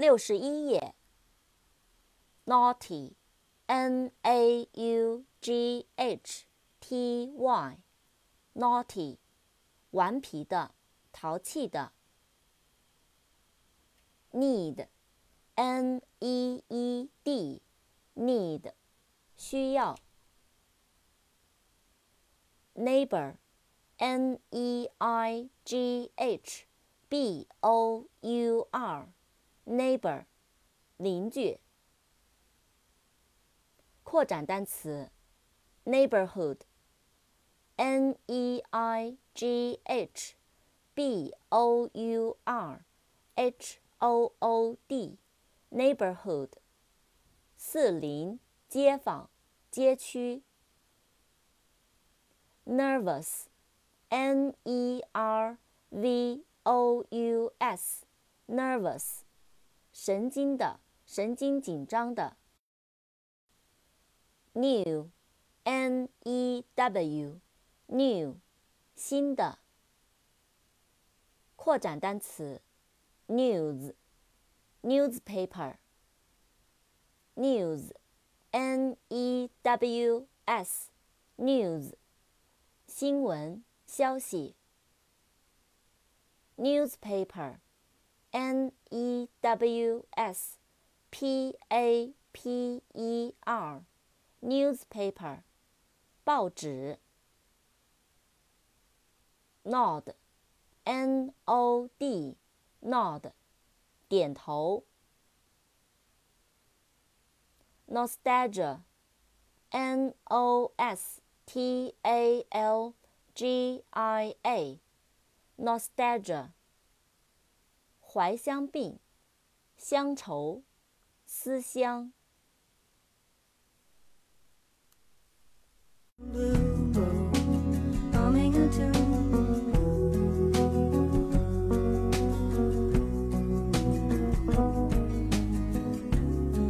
六十一页。Naughty，n a u g h t y，naughty，顽皮的，淘气的。Need，n e e d，need，需要。Neighbor，n e i g h b o u r。neighbor，邻居。扩展单词，neighborhood，n e i g h b o u r h o o d，neighborhood，四邻、街坊、街区。nervous，n e r v o u s，nervous。神经的，神经紧张的。new，n-e-w，new，新的。扩展单词，news，newspaper，news，n-e-w-s，news，新闻消息。newspaper。N E W S P A P E R newspaper 报纸 nod N O D nod 点头 nostalgia N O S T A L G I A nostalgia 怀乡病，乡愁，思乡。